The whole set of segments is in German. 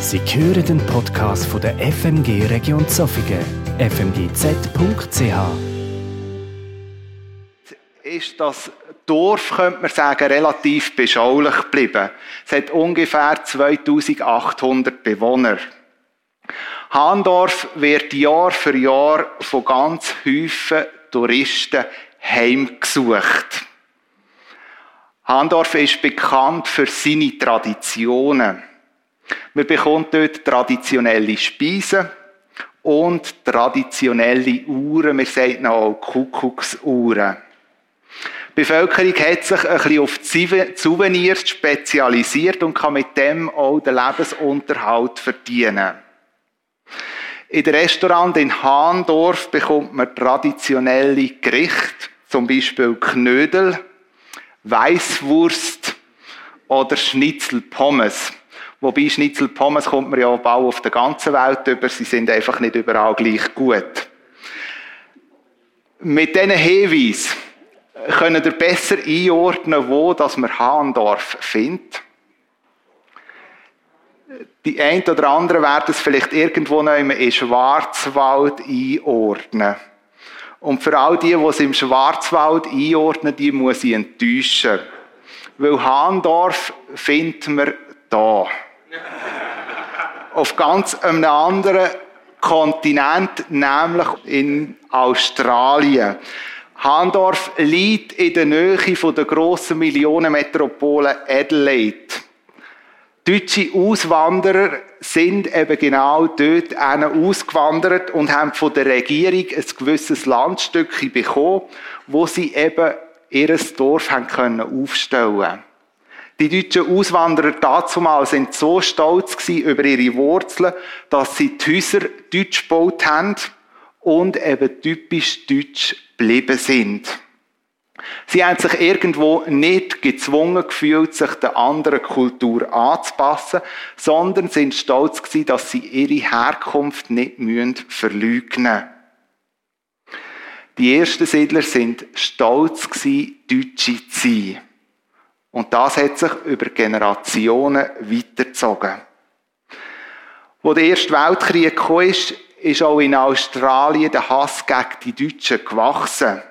Sie hören den Podcast von der FMG Region Zofingen, fmgz.ch. Ist das Dorf, könnte man sagen, relativ beschaulich geblieben. Es hat ungefähr 2800 Bewohner. Handorf wird Jahr für Jahr von ganz Häufen Touristen heimgesucht. Handorf ist bekannt für seine Traditionen. Man bekommt dort traditionelle Speisen und traditionelle Uhren. Wir sagen auch Kuckucksuhren. Die Bevölkerung hat sich ein bisschen auf Souvenirs spezialisiert und kann mit dem auch den Lebensunterhalt verdienen. In den Restaurant in Hahndorf bekommt man traditionelle Gerichte, zum Beispiel Knödel, Weißwurst oder Schnitzelpommes. Wobei Schnitzelpommes kommt man ja auch auf der ganzen Welt über. Sie sind einfach nicht überall gleich gut. Mit diesen Hinweisen können ihr besser einordnen, wo das man Hahndorf findet. Die ein oder anderen werden es vielleicht irgendwo noch in Schwarzwald einordnen. Und für all die, die es im Schwarzwald einordnen, die muss ich enttäuschen. Weil Hahndorf finden wir da. Auf ganz einem anderen Kontinent, nämlich in Australien. Hahndorf liegt in der Nähe von der grossen Millionenmetropole Adelaide. Deutsche Auswanderer sind eben genau dort ausgewandert und haben von der Regierung ein gewisses Landstück bekommen, wo sie eben ihr Dorf haben können aufstellen Die deutschen Auswanderer dazumal sind so stolz über ihre Wurzeln, dass sie die Häuser deutsch gebaut haben und eben typisch deutsch geblieben sind. Sie haben sich irgendwo nicht gezwungen gefühlt, sich der anderen Kultur anzupassen, sondern sind stolz gewesen, dass sie ihre Herkunft nicht verleugnen müssen. Die ersten Siedler sind stolz gewesen, Deutsche zu sein. Und das hat sich über Generationen weitergezogen. Wo der Erste Weltkrieg kam, ist auch in Australien der Hass gegen die Deutschen gewachsen.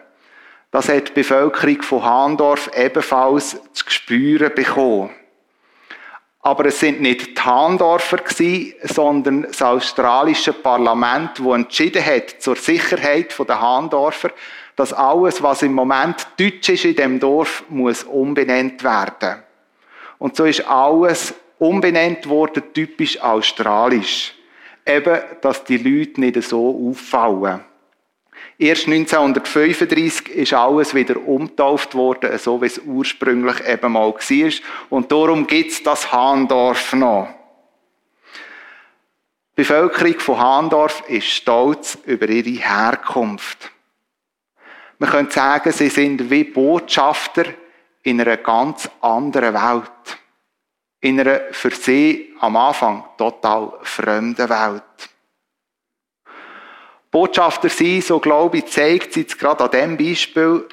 Das hat die Bevölkerung von Hahndorf ebenfalls zu spüren bekommen. Aber es sind nicht die Hahndorfer gewesen, sondern das australische Parlament, das entschieden hat zur Sicherheit der Hahndorfer, dass alles, was im Moment deutsch ist in dem Dorf, muss umbenannt werden. Und so ist alles umbenannt worden, typisch australisch. Eben, dass die Leute nicht so auffallen. Erst 1935 ist alles wieder umtauft worden, so wie es ursprünglich eben mal war. Und darum gibt es das Hahndorf noch. Die Bevölkerung von Hahndorf ist stolz über ihre Herkunft. Man könnte sagen, sie sind wie Botschafter in einer ganz anderen Welt. In einer für sie am Anfang total fremden Welt. Botschafter sein, so glaube ich, zeigt sich gerade an diesem Beispiel,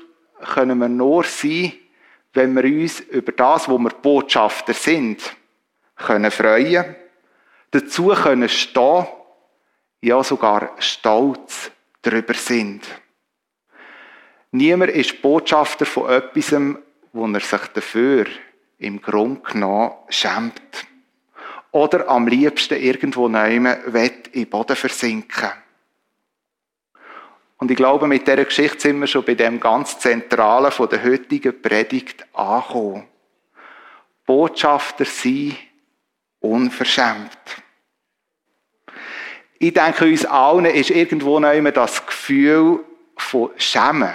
können wir nur sein, wenn wir uns über das, wo wir Botschafter sind, können freuen, dazu können stehen, ja sogar stolz darüber sind. Niemand ist Botschafter von etwas, wo er sich dafür im Grunde genommen schämt. Oder am liebsten irgendwo nehmen in den Boden versinken. Und ich glaube, mit dieser Geschichte sind wir schon bei dem ganz Zentralen von der heutigen Predigt angekommen. Botschafter sein, unverschämt. Ich denke, uns allen ist irgendwo noch immer das Gefühl von Schämen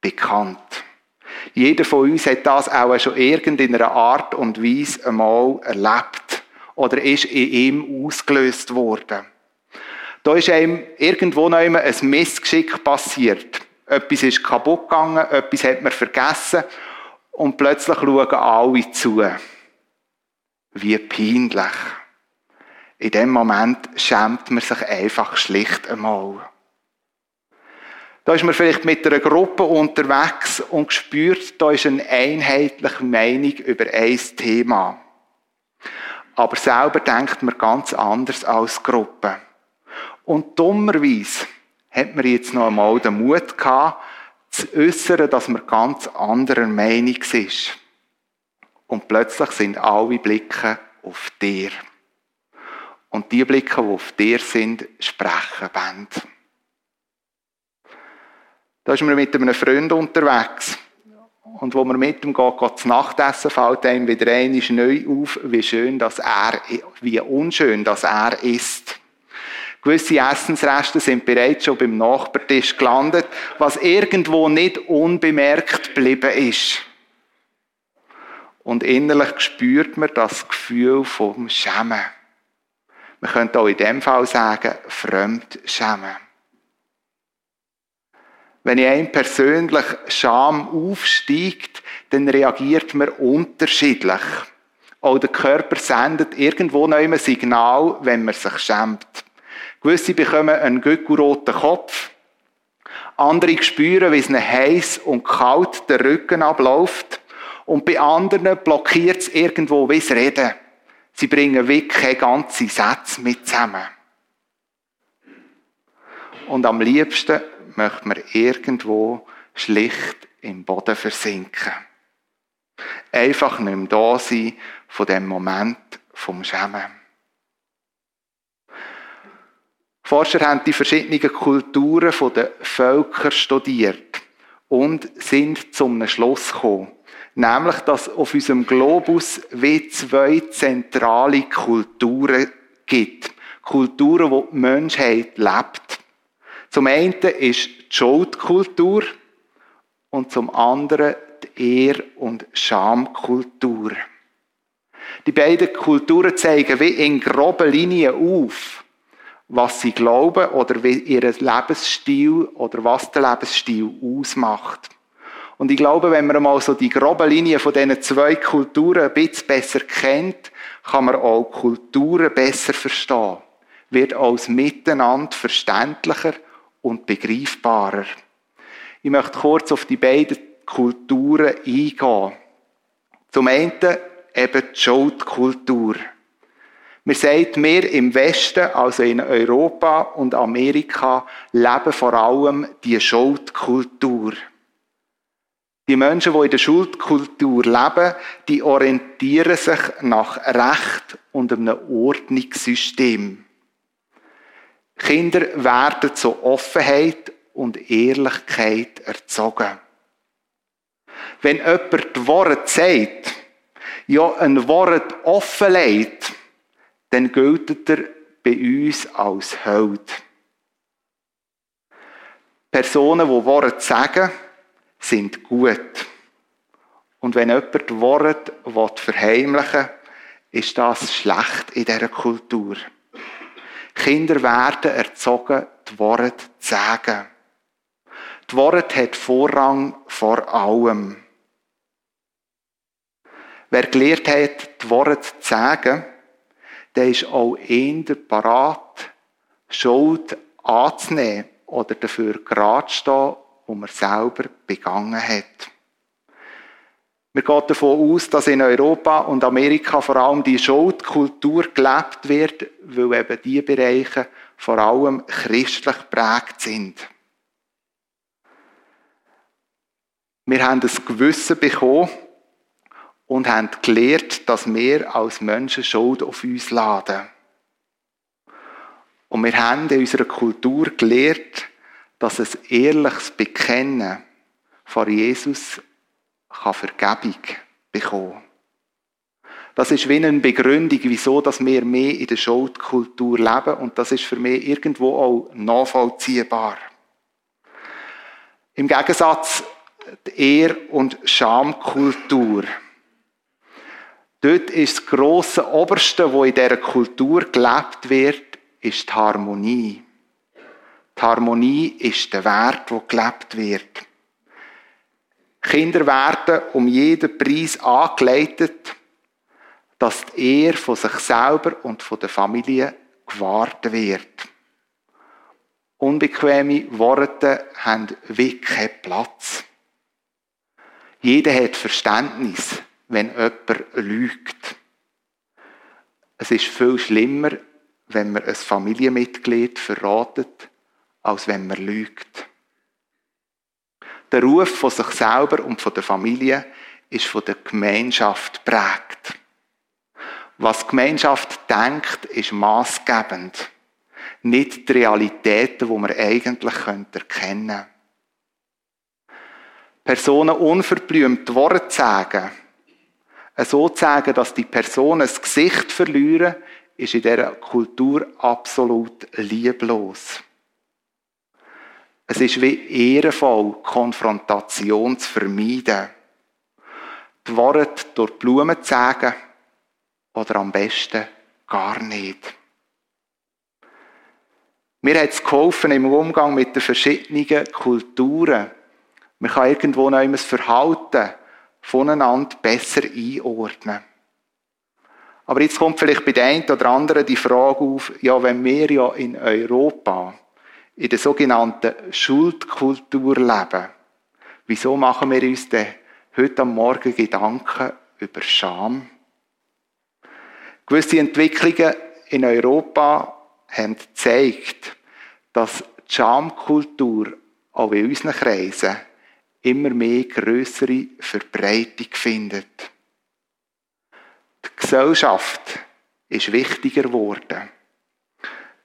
bekannt. Jeder von uns hat das auch schon irgendeiner Art und Weise einmal erlebt oder ist in ihm ausgelöst worden. Da ist einem irgendwo noch immer ein Missgeschick passiert. Etwas ist kaputt gegangen, etwas hat man vergessen und plötzlich schauen alle zu. Wie peinlich. In dem Moment schämt man sich einfach schlicht einmal. Da ist man vielleicht mit einer Gruppe unterwegs und spürt, da ist eine einheitliche Meinung über ein Thema. aber selber denkt man ganz anders als Gruppe. Und dummerweise hat man jetzt noch einmal den Mut gehabt, zu äußern, dass man ganz anderer Meinung ist. Und plötzlich sind alle Blicke auf dir. Und die Blicke, die auf dir sind, sprechen Band. Da ist man mit einem Freund unterwegs. Und wo man mit ihm geht, geht das Nachtessen, fällt einem wieder einmal neu auf, wie schön, dass er, wie unschön, dass er ist. Gewisse Essensreste sind bereits schon beim Nachbartisch gelandet, was irgendwo nicht unbemerkt geblieben ist. Und innerlich spürt man das Gefühl vom Schämen. Man könnte auch in dem Fall sagen, Fremdschämen. Wenn in einem persönlich Scham aufsteigt, dann reagiert man unterschiedlich. Auch der Körper sendet irgendwo noch ein Signal, wenn man sich schämt. Gewisse bekommen einen gückelroten Kopf. Andere spüren, wie es ihnen heiß und kalt der Rücken abläuft. Und bei anderen blockiert es irgendwo wie das Reden. Sie bringen wirklich keine ganze Sätze mit zusammen. Und am liebsten möchte man irgendwo schlicht im Boden versinken. Einfach nicht mehr da sein von dem Moment vom Schämen. Forscher haben die verschiedenen Kulturen der Völker studiert und sind zum Schluss gekommen. Nämlich, dass auf unserem Globus wie zwei zentrale Kulturen gibt. Kulturen, wo die Menschheit lebt. Zum einen ist die Schuldkultur und zum anderen die Ehr- und Schamkultur. Die beiden Kulturen zeigen wie in groben Linien auf, was sie glauben oder wie ihr Lebensstil oder was der Lebensstil ausmacht. Und ich glaube, wenn man mal so die grobe Linie von diesen zwei Kulturen ein bisschen besser kennt, kann man auch Kulturen besser verstehen. Wird als Miteinander verständlicher und begreifbarer. Ich möchte kurz auf die beiden Kulturen eingehen. Zum einen eben die Schuldkultur. Man sagt, wir im Westen, also in Europa und Amerika, leben vor allem die Schuldkultur. Die Menschen, die in der Schuldkultur leben, die orientieren sich nach Recht und einem Ordnungssystem. Kinder werden zu Offenheit und Ehrlichkeit erzogen. Wenn jemand die Worte sagt, ja, ein Wort offenlegt, dann gilt er bei uns als Held. Personen, die Worte sagen, sind gut. Und wenn jemand Worte verheimlichen will, ist das schlecht in dieser Kultur. Kinder werden erzogen, die Worte zu sagen. Die Worte hat Vorrang vor allem. Wer gelernt hat, die Worte zu sagen, der ist auch eher parat, Schuld anzunehmen oder dafür gerade zu stehen, wo man selber begangen hat. Wir gehen davon aus, dass in Europa und Amerika vor allem die Schuldkultur gelebt wird, weil eben diese Bereiche vor allem christlich prägt sind. Wir haben das Gewissen bekommen und haben gelernt, dass wir als Menschen Schuld auf uns laden. Und wir haben in unserer Kultur gelernt, dass ein ehrliches Bekennen vor Jesus kann Vergebung bekommen. Das ist wie eine Begründung, wieso dass wir mehr in der Schuldkultur leben und das ist für mich irgendwo auch nachvollziehbar. Im Gegensatz die Ehr- und Schamkultur. Dort ist das grosse Oberste, wo in dieser Kultur gelebt wird, ist die Harmonie. Die Harmonie ist der Wert, wo gelebt wird. Kinder werden um jeden Preis angeleitet, dass die Ehre von sich selber und von der Familie gewahrt wird. Unbequeme Worte haben wirklich keinen Platz. Jeder hat Verständnis, wenn jemand lügt. Es ist viel schlimmer, wenn man ein Familienmitglied verratet, als wenn man lügt. Der Ruf von sich selber und von der Familie ist von der Gemeinschaft prägt. Was die Gemeinschaft denkt, ist maßgebend. Nicht die Realitäten, die man eigentlich erkennen könnte. Personen unverblümt Worte sagen, so zu sagen, dass die Personen das Gesicht verlieren, ist in dieser Kultur absolut lieblos. Es ist wie ehrenvoll, Konfrontation zu vermeiden. Die Worte durch Blumen zu sagen oder am besten gar nicht. Mir hat es geholfen im Umgang mit den verschiedenen Kulturen. Man kann irgendwo noch das Verhalten voneinander besser einordnen. Aber jetzt kommt vielleicht bei der einen oder anderen die Frage auf, ja, wenn wir ja in Europa in der sogenannten Schuldkultur leben, wieso machen wir uns denn heute am Morgen Gedanken über Scham? Gewisse Entwicklungen in Europa haben gezeigt, dass die Schamkultur auch in unseren Kreisen immer mehr größere Verbreitung findet. Die Gesellschaft ist wichtiger geworden.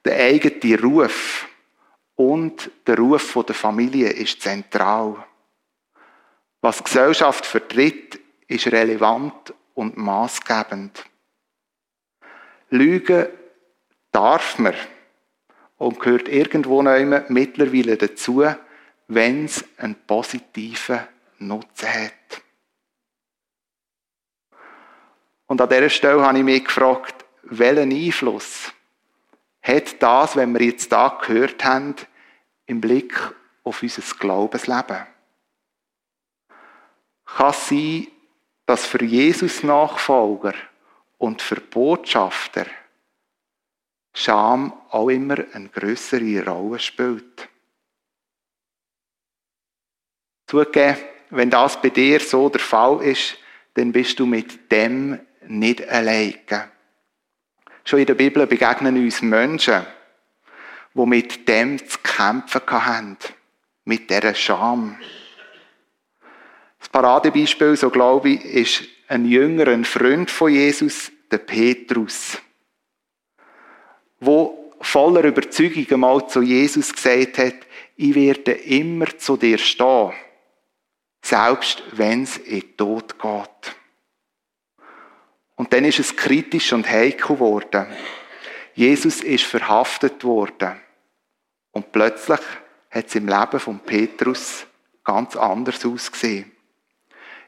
Der eigene Ruf und der Ruf der Familie ist zentral. Was Gesellschaft vertritt, ist relevant und maßgebend. Lügen darf man und gehört irgendwo mittlerweile dazu, wenn es einen positiven Nutzen hat. Und an dieser Stelle habe ich mich gefragt, welchen Einfluss hat das, wenn wir jetzt da gehört haben, im Blick auf unser Glaubensleben? Kann es sein, dass für Jesus Nachfolger und für Botschafter Scham auch immer eine größere Rolle spielt? Zugegeben, wenn das bei dir so der Fall ist, dann bist du mit dem nicht alleine. Schon in der Bibel begegnen uns Menschen, die mit dem zu kämpfen haben. Mit dieser Scham. Das Paradebeispiel, so glaube ich, ist ein jüngerer Freund von Jesus, der Petrus, wo voller Überzeugung einmal zu Jesus gesagt hat, ich werde immer zu dir stehen selbst wenn es in den Tod geht. Und dann ist es kritisch und heikel geworden. Jesus ist verhaftet worden. Und plötzlich hat es im Leben von Petrus ganz anders ausgesehen.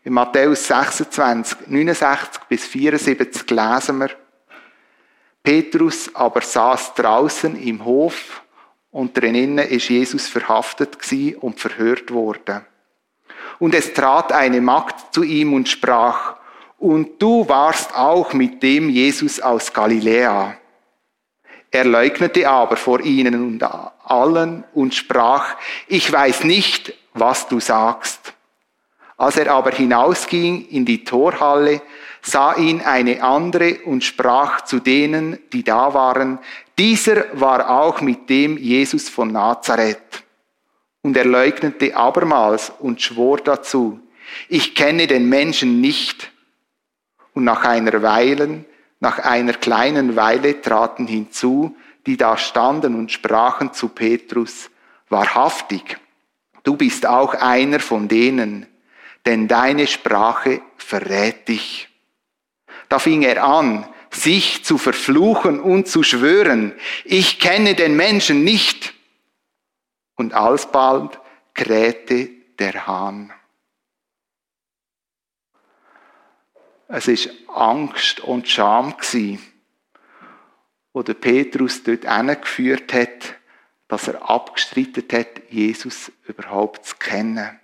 In Matthäus 26, 69 bis 74 lesen wir, Petrus aber saß draußen im Hof und drinnen ist Jesus verhaftet und verhört worden. Und es trat eine Magd zu ihm und sprach, und du warst auch mit dem Jesus aus Galiläa. Er leugnete aber vor ihnen und allen und sprach, ich weiß nicht, was du sagst. Als er aber hinausging in die Torhalle, sah ihn eine andere und sprach zu denen, die da waren, dieser war auch mit dem Jesus von Nazareth. Und er leugnete abermals und schwor dazu, ich kenne den Menschen nicht. Und nach einer Weile, nach einer kleinen Weile traten hinzu, die da standen und sprachen zu Petrus, wahrhaftig, du bist auch einer von denen, denn deine Sprache verrät dich. Da fing er an, sich zu verfluchen und zu schwören, ich kenne den Menschen nicht und alsbald krähte der Hahn. Es ist Angst und Scham wo der Petrus dort hingeführt hat, dass er abgestritten hat, Jesus überhaupt zu kennen.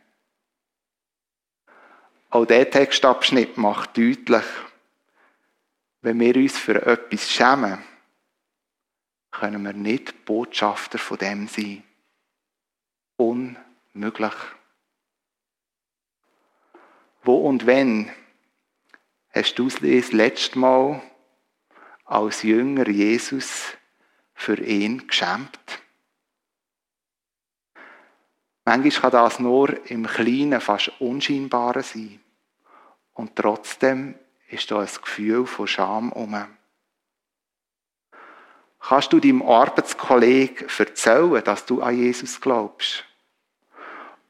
Auch der Textabschnitt macht deutlich, wenn wir uns für etwas schämen, können wir nicht Botschafter von dem sein unmöglich. Wo und wenn hast du das letzte Mal als Jünger Jesus für ihn geschämt? Manchmal kann das nur im Kleinen fast unscheinbarer sein. Und trotzdem ist da ein Gefühl von Scham um. Kannst du deinem Arbeitskollegen erzählen, dass du an Jesus glaubst?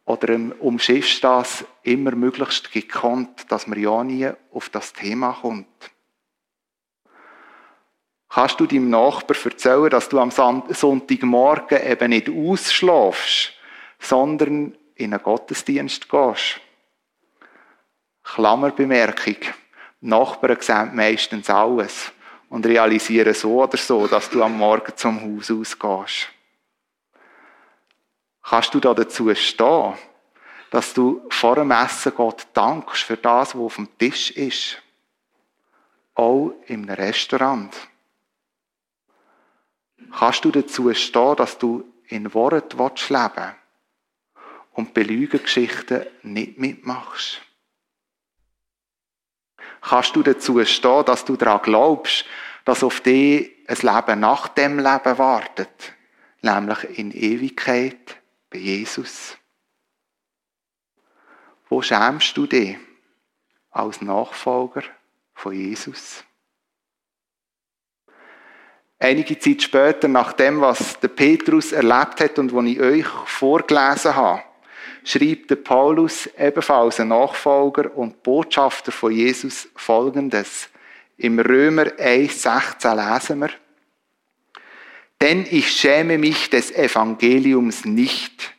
Oder umschiffst das immer möglichst gekonnt, dass man ja nie auf das Thema kommt? Kannst du deinem Nachbar erzählen, dass du am Sonntagmorgen eben nicht ausschlafst, sondern in einen Gottesdienst gehst? Klammerbemerkung. Nachbarn sehen meistens alles und realisieren so oder so, dass du am Morgen zum Haus ausgehst. Kannst du da dazu stehen, dass du vor dem Essen Gott dankst für das, was auf dem Tisch ist? Auch im Restaurant. Kannst du dazu stehen, dass du in Wort leben willst und Belügengeschichten nicht mitmachst? Kannst du dazu stehen, dass du daran glaubst, dass auf dich ein Leben nach dem Leben wartet, nämlich in Ewigkeit bei Jesus? Wo schämst du dich als Nachfolger von Jesus? Einige Zeit später, nach dem, was der Petrus erlebt hat und was ich euch vorgelesen habe, schreibt der Paulus, ebenfalls ein Nachfolger und Botschafter von Jesus, folgendes. Im Römer 1,16 lesen wir, denn ich schäme mich des Evangeliums nicht,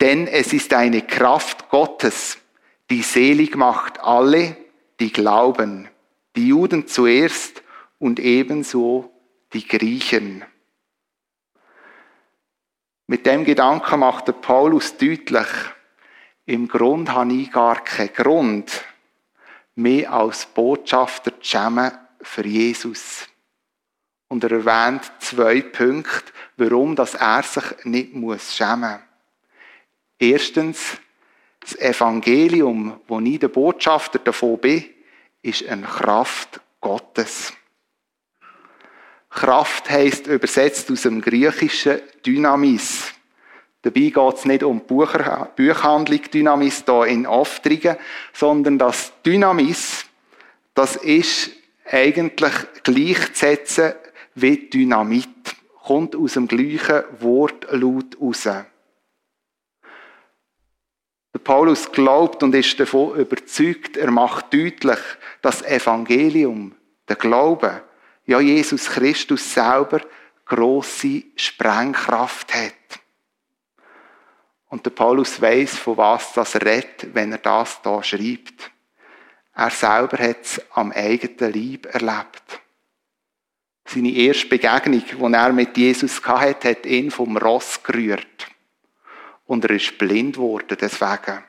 denn es ist eine Kraft Gottes, die selig macht alle, die glauben, die Juden zuerst und ebenso die Griechen. Mit dem Gedanken macht der Paulus deutlich, im Grund habe ich gar keinen Grund, mehr als Botschafter zu schämen für Jesus. Und er erwähnt zwei Punkte, warum dass er sich nicht muss schämen Erstens, das Evangelium, wo ich der Botschafter davon bin, ist eine Kraft Gottes. Kraft heißt übersetzt aus dem Griechischen Dynamis. Dabei geht es nicht um Bucher, Buchhandlung Dynamis hier in Aftrigen, sondern das Dynamis, das ist eigentlich gleichzusetzen wie Dynamit. Kommt aus dem gleichen Wortlaut raus. Der Paulus glaubt und ist davon überzeugt, er macht deutlich, das Evangelium, der Glaube, ja Jesus Christus selber große Sprengkraft hat. Und der Paulus weiß, von was das redet, wenn er das da schreibt. Er selber hat es am eigenen Leib erlebt. Seine erste Begegnung, die er mit Jesus hatte, hat ihn vom Ross gerührt. Und er ist blind geworden deswegen.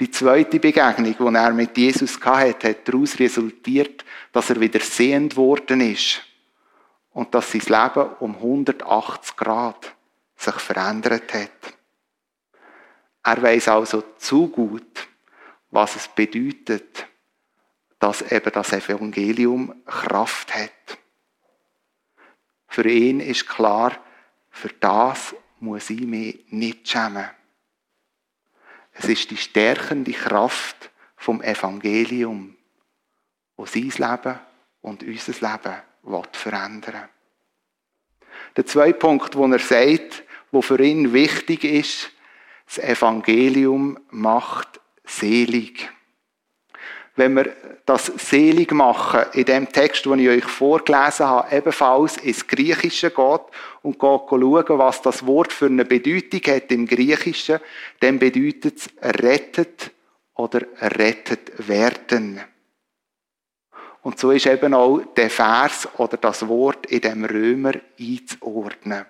Die zweite Begegnung, die er mit Jesus hatte, hat daraus resultiert, dass er wieder sehend worden ist und dass sein Leben um 180 Grad sich verändert hat. Er weiß also zu gut, was es bedeutet, dass eben das Evangelium Kraft hat. Für ihn ist klar, für das muss ich mich nicht schämen. Es ist die stärkende Kraft vom Evangelium, wo sein Leben und unser Leben verändern Der zweite Punkt, wo er sagt, wo für ihn wichtig ist, das Evangelium macht selig. Wenn wir das selig machen, in dem Text, den ich euch vorgelesen habe, ebenfalls ins Griechische geht und schauen, was das Wort für eine Bedeutung hat im Griechischen, dann bedeutet es rettet oder rettet werden. Und so ist eben auch der Vers oder das Wort in dem Römer einzuordnen.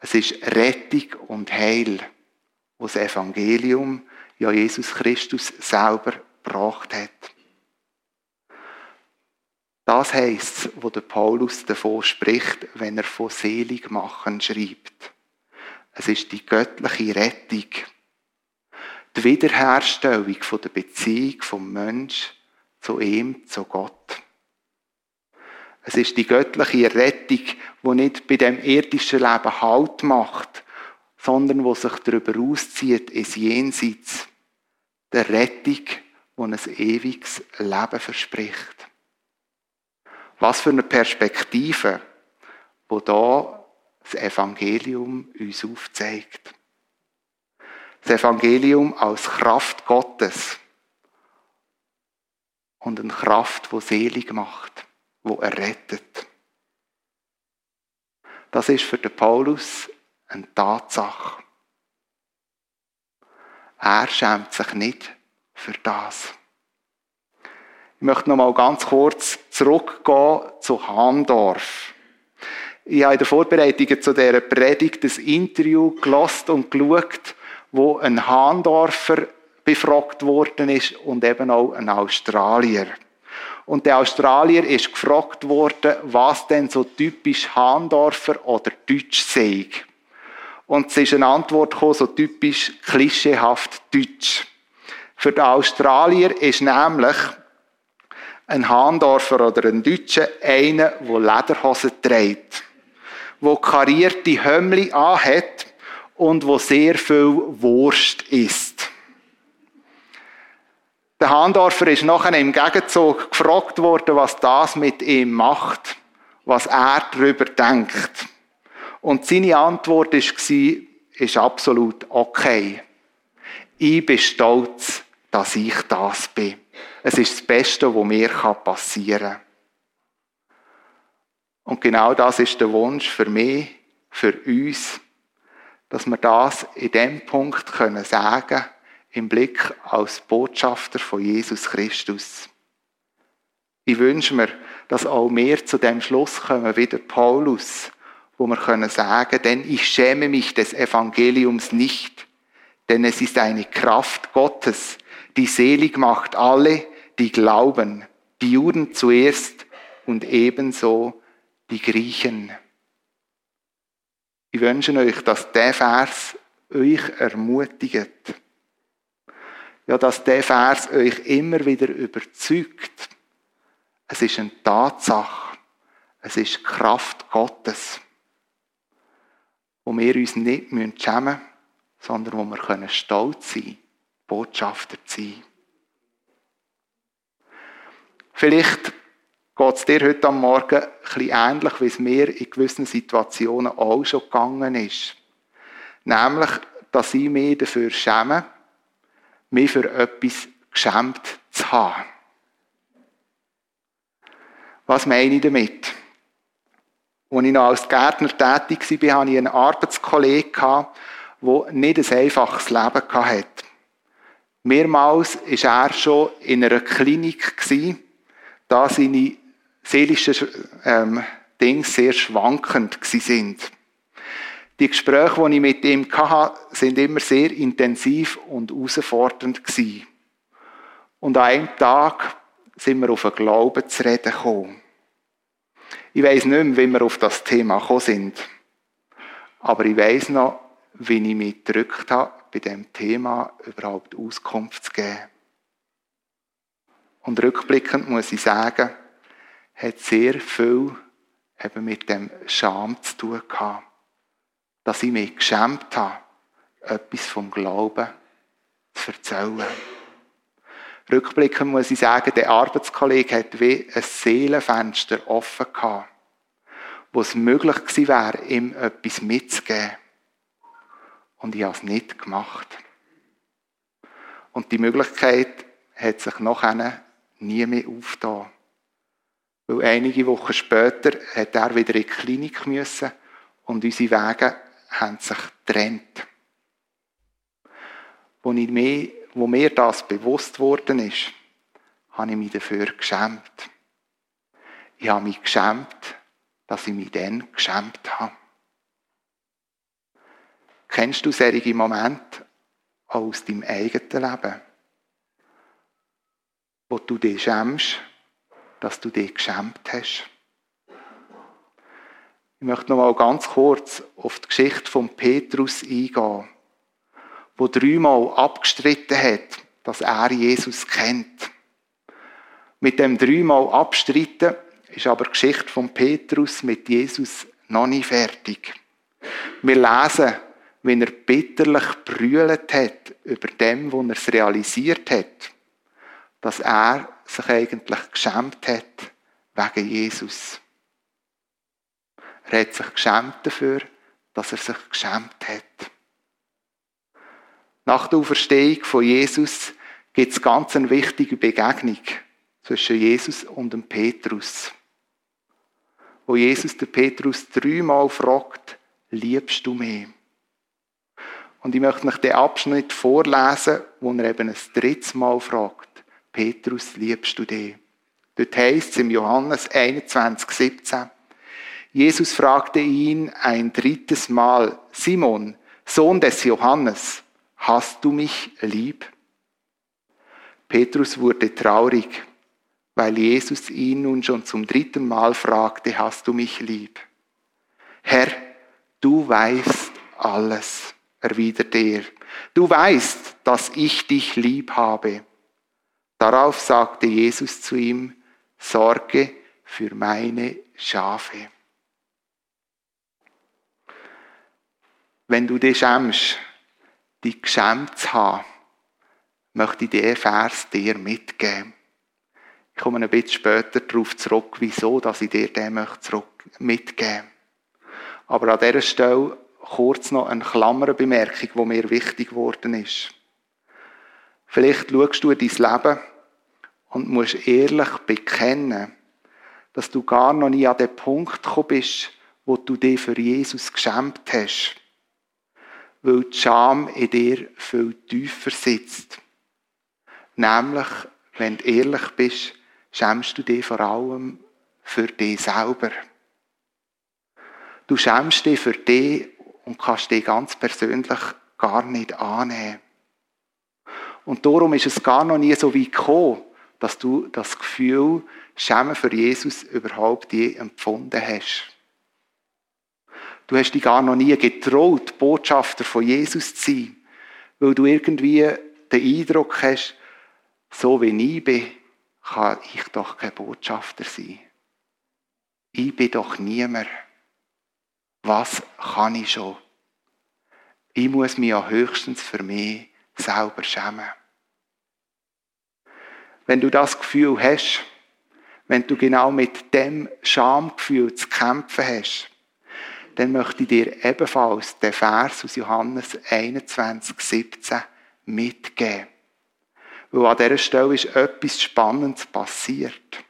Es ist Rettung und Heil, was das Evangelium, ja Jesus Christus selber gebracht hat. Das heißt, wo der Paulus davon spricht, wenn er von selig machen schreibt. Es ist die göttliche Rettung, die Wiederherstellung der Beziehung vom Mensch zu ihm, zu Gott. Es ist die göttliche Rettung, die nicht bei dem irdischen Leben Halt macht, sondern wo sich darüber auszieht ins Jenseits. Der Rettung, die ein ewiges Leben verspricht. Was für eine Perspektive, wo da das Evangelium uns aufzeigt. Das Evangelium als Kraft Gottes und eine Kraft, wo selig macht, wo errettet. Das ist für den Paulus eine Tatsache. Er schämt sich nicht für das. Ich möchte noch mal ganz kurz zurückgehen zu Handorf. Ich habe in der Vorbereitung zu dieser Predigt das Interview gelost und geschaut, wo ein Handorfer befragt worden ist und eben auch ein Australier. Und der Australier ist gefragt worden, was denn so typisch Handorfer oder Deutsch sei. Und es ist eine Antwort gekommen, so typisch klischeehaft Deutsch. Für den Australier ist nämlich ein Handorfer oder ein Deutscher einer, der Lederhosen trägt, der karierte Hömmli anhat und wo sehr viel Wurst isst. Der Handorfer ist nachher im Gegenzug gefragt worden, was das mit ihm macht, was er darüber denkt. Und seine Antwort war, ist absolut okay. Ich bin stolz, dass ich das bin. Es ist das Beste, was mir passieren kann. Und genau das ist der Wunsch für mich, für uns, dass wir das in dem Punkt können sagen im Blick als Botschafter von Jesus Christus. Ich wünsche mir, dass auch wir zu dem Schluss kommen wie der Paulus, wo wir können sagen, denn ich schäme mich des Evangeliums nicht, denn es ist eine Kraft Gottes, die selig macht alle, die glauben, die Juden zuerst und ebenso die Griechen. Ich wünsche euch, dass der Vers euch ermutigt ja, dass der Vers euch immer wieder überzeugt. Es ist eine Tatsache. Es ist Kraft Gottes. Wo wir uns nicht schämen müssen, sondern wo wir stolz sein können, Botschafter zu sein. Vielleicht geht es dir heute am Morgen ein bisschen ähnlich, wie es mir in gewissen Situationen auch schon gegangen ist. Nämlich, dass ich mich dafür schäme, mich für etwas geschämt zu haben. Was meine ich damit? Als ich noch als Gärtner tätig war, hatte ich einen Arbeitskollegen, der nicht ein einfaches Leben hatte. Mehrmals war er schon in einer Klinik, da seine seelischen ähm, Dinge sehr schwankend waren. Die Gespräche, die ich mit ihm hatte, sind immer sehr intensiv und herausfordernd. Und an einem Tag sind wir auf den Glauben zu reden gekommen. Ich weiss nicht mehr, wie wir auf das Thema gekommen sind. Aber ich weiss noch, wie ich mich gedrückt habe, bei diesem Thema überhaupt Auskunft zu geben. Und rückblickend muss ich sagen, hat sehr viel eben mit dem Scham zu tun gehabt dass ich mich geschämt habe, etwas vom Glauben zu erzählen. Rückblickend muss ich sagen, der Arbeitskollege hat wie ein Seelenfenster offen gehabt, wo es möglich gewesen wäre, ihm etwas mitzugeben. Und ich habe es nicht gemacht. Und die Möglichkeit hat sich nachher nie mehr aufgetan. Weil einige Wochen später hat er wieder in die Klinik müssen und unsere Wege haben sich getrennt. Wo, mir, wo mir das bewusst worden ist, habe ich mich dafür geschämt. Ich habe mich geschämt, dass ich mich dann geschämt habe. Kennst du solche Momente aus deinem eigenen Leben, wo du dich schämst, dass du dich geschämt hast? Ich möchte noch mal ganz kurz auf die Geschichte von Petrus eingehen, wo dreimal abgestritten hat, dass er Jesus kennt. Mit dem dreimal Abstritten ist aber die Geschichte von Petrus mit Jesus noch nicht fertig. Wir lesen, wie er bitterlich brüllt hat über dem, wo er es realisiert hat, dass er sich eigentlich geschämt hat wegen Jesus. Er hat sich geschämt dafür, dass er sich geschämt hat. Nach der Auferstehung von Jesus gibt es ganz eine wichtige Begegnung zwischen Jesus und dem Petrus. Wo Jesus den Petrus dreimal fragt, liebst du mich? Und ich möchte euch den Abschnitt vorlesen, wo er eben ein drittes Mal fragt, Petrus, liebst du dich? Dort heißt es im Johannes 21, 17, Jesus fragte ihn ein drittes Mal, Simon, Sohn des Johannes, hast du mich lieb? Petrus wurde traurig, weil Jesus ihn nun schon zum dritten Mal fragte, hast du mich lieb? Herr, du weißt alles, erwiderte er. Du weißt, dass ich dich lieb habe. Darauf sagte Jesus zu ihm, Sorge für meine Schafe. Wenn du dich schämst, dich geschämt zu haben, möchte ich diesen Vers dir mitgeben. Ich komme ein bisschen später darauf zurück, wieso dass ich dir den zurück mitgeben Aber an dieser Stelle kurz noch eine Klammerbemerkung, die mir wichtig geworden ist. Vielleicht schaust du in dein Leben und musst ehrlich bekennen, dass du gar noch nie an den Punkt gekommen bist, wo du dich für Jesus geschämt hast weil die Scham in dir viel tiefer sitzt. Nämlich, wenn du ehrlich bist, schämst du dich vor allem für dich selber. Du schämst dich für dich und kannst dich ganz persönlich gar nicht annehmen. Und darum ist es gar noch nie so weit gekommen, dass du das Gefühl, Schämen für Jesus überhaupt je empfunden hast. Du hast dich gar noch nie getraut, Botschafter von Jesus zu sein, weil du irgendwie den Eindruck hast, so wie ich bin, kann ich doch kein Botschafter sein. Ich bin doch niemand. Was kann ich schon? Ich muss mich ja höchstens für mich selber schämen. Wenn du das Gefühl hast, wenn du genau mit dem Schamgefühl zu kämpfen hast, dann möchte ich dir ebenfalls den Vers aus Johannes 21, 17 mitgeben. Weil an dieser Stelle ist etwas Spannendes passiert.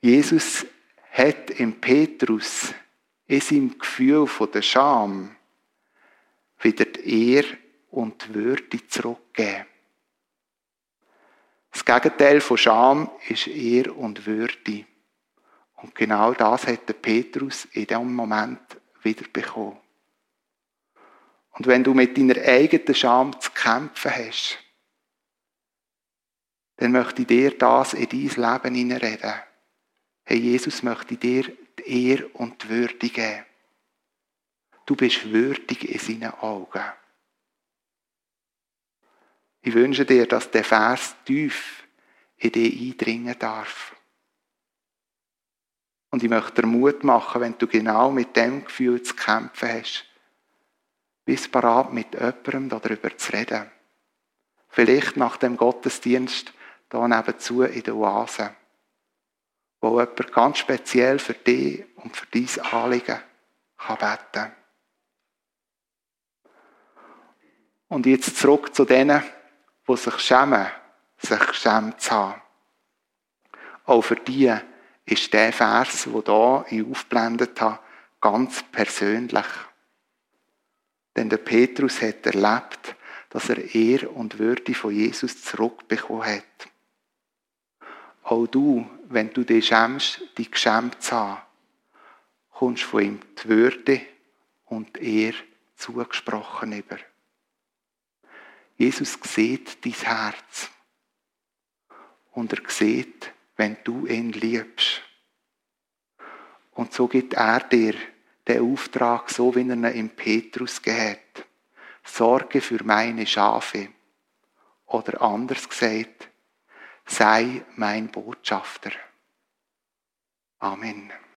Jesus hat im Petrus in seinem Gefühl der Scham wieder die Ehre und die Würde zurückgegeben. Das Gegenteil von Scham ist Ehre und Würde. Und genau das hat der Petrus in dem Moment wieder bekommen. Und wenn du mit deiner eigenen Scham zu kämpfen hast, dann möchte ich dir das in dein Leben hineinreden. Hey, Jesus möchte dir Ehre und Würde. Du bist würdig in seinen Augen. Ich wünsche dir, dass der Vers tief in dich eindringen darf. Und ich möchte dir Mut machen, wenn du genau mit dem Gefühl zu kämpfen hast. Bist parat, mit jemandem darüber zu reden. Vielleicht nach dem Gottesdienst da nebenzu in der Oase. Wo jemand ganz speziell für dich und für dein Anliegen kann beten Und jetzt zurück zu denen, die sich schämen, sich geschämt zu haben. Auch für die ist der Vers, wo da ich aufblendet habe, ganz persönlich. Denn der Petrus hat erlebt, dass er Ehr und Würde von Jesus zurückbekommen hat. Auch du, wenn du dich schämst, dich geschämt zu haben, kommst von ihm die Würde und Ehre zugesprochen über. Jesus sieht dein Herz und er sieht, wenn du ihn liebst. Und so gibt er dir den Auftrag, so wie er ihn im Petrus gehat. Sorge für meine Schafe. Oder anders gesagt, sei mein Botschafter. Amen.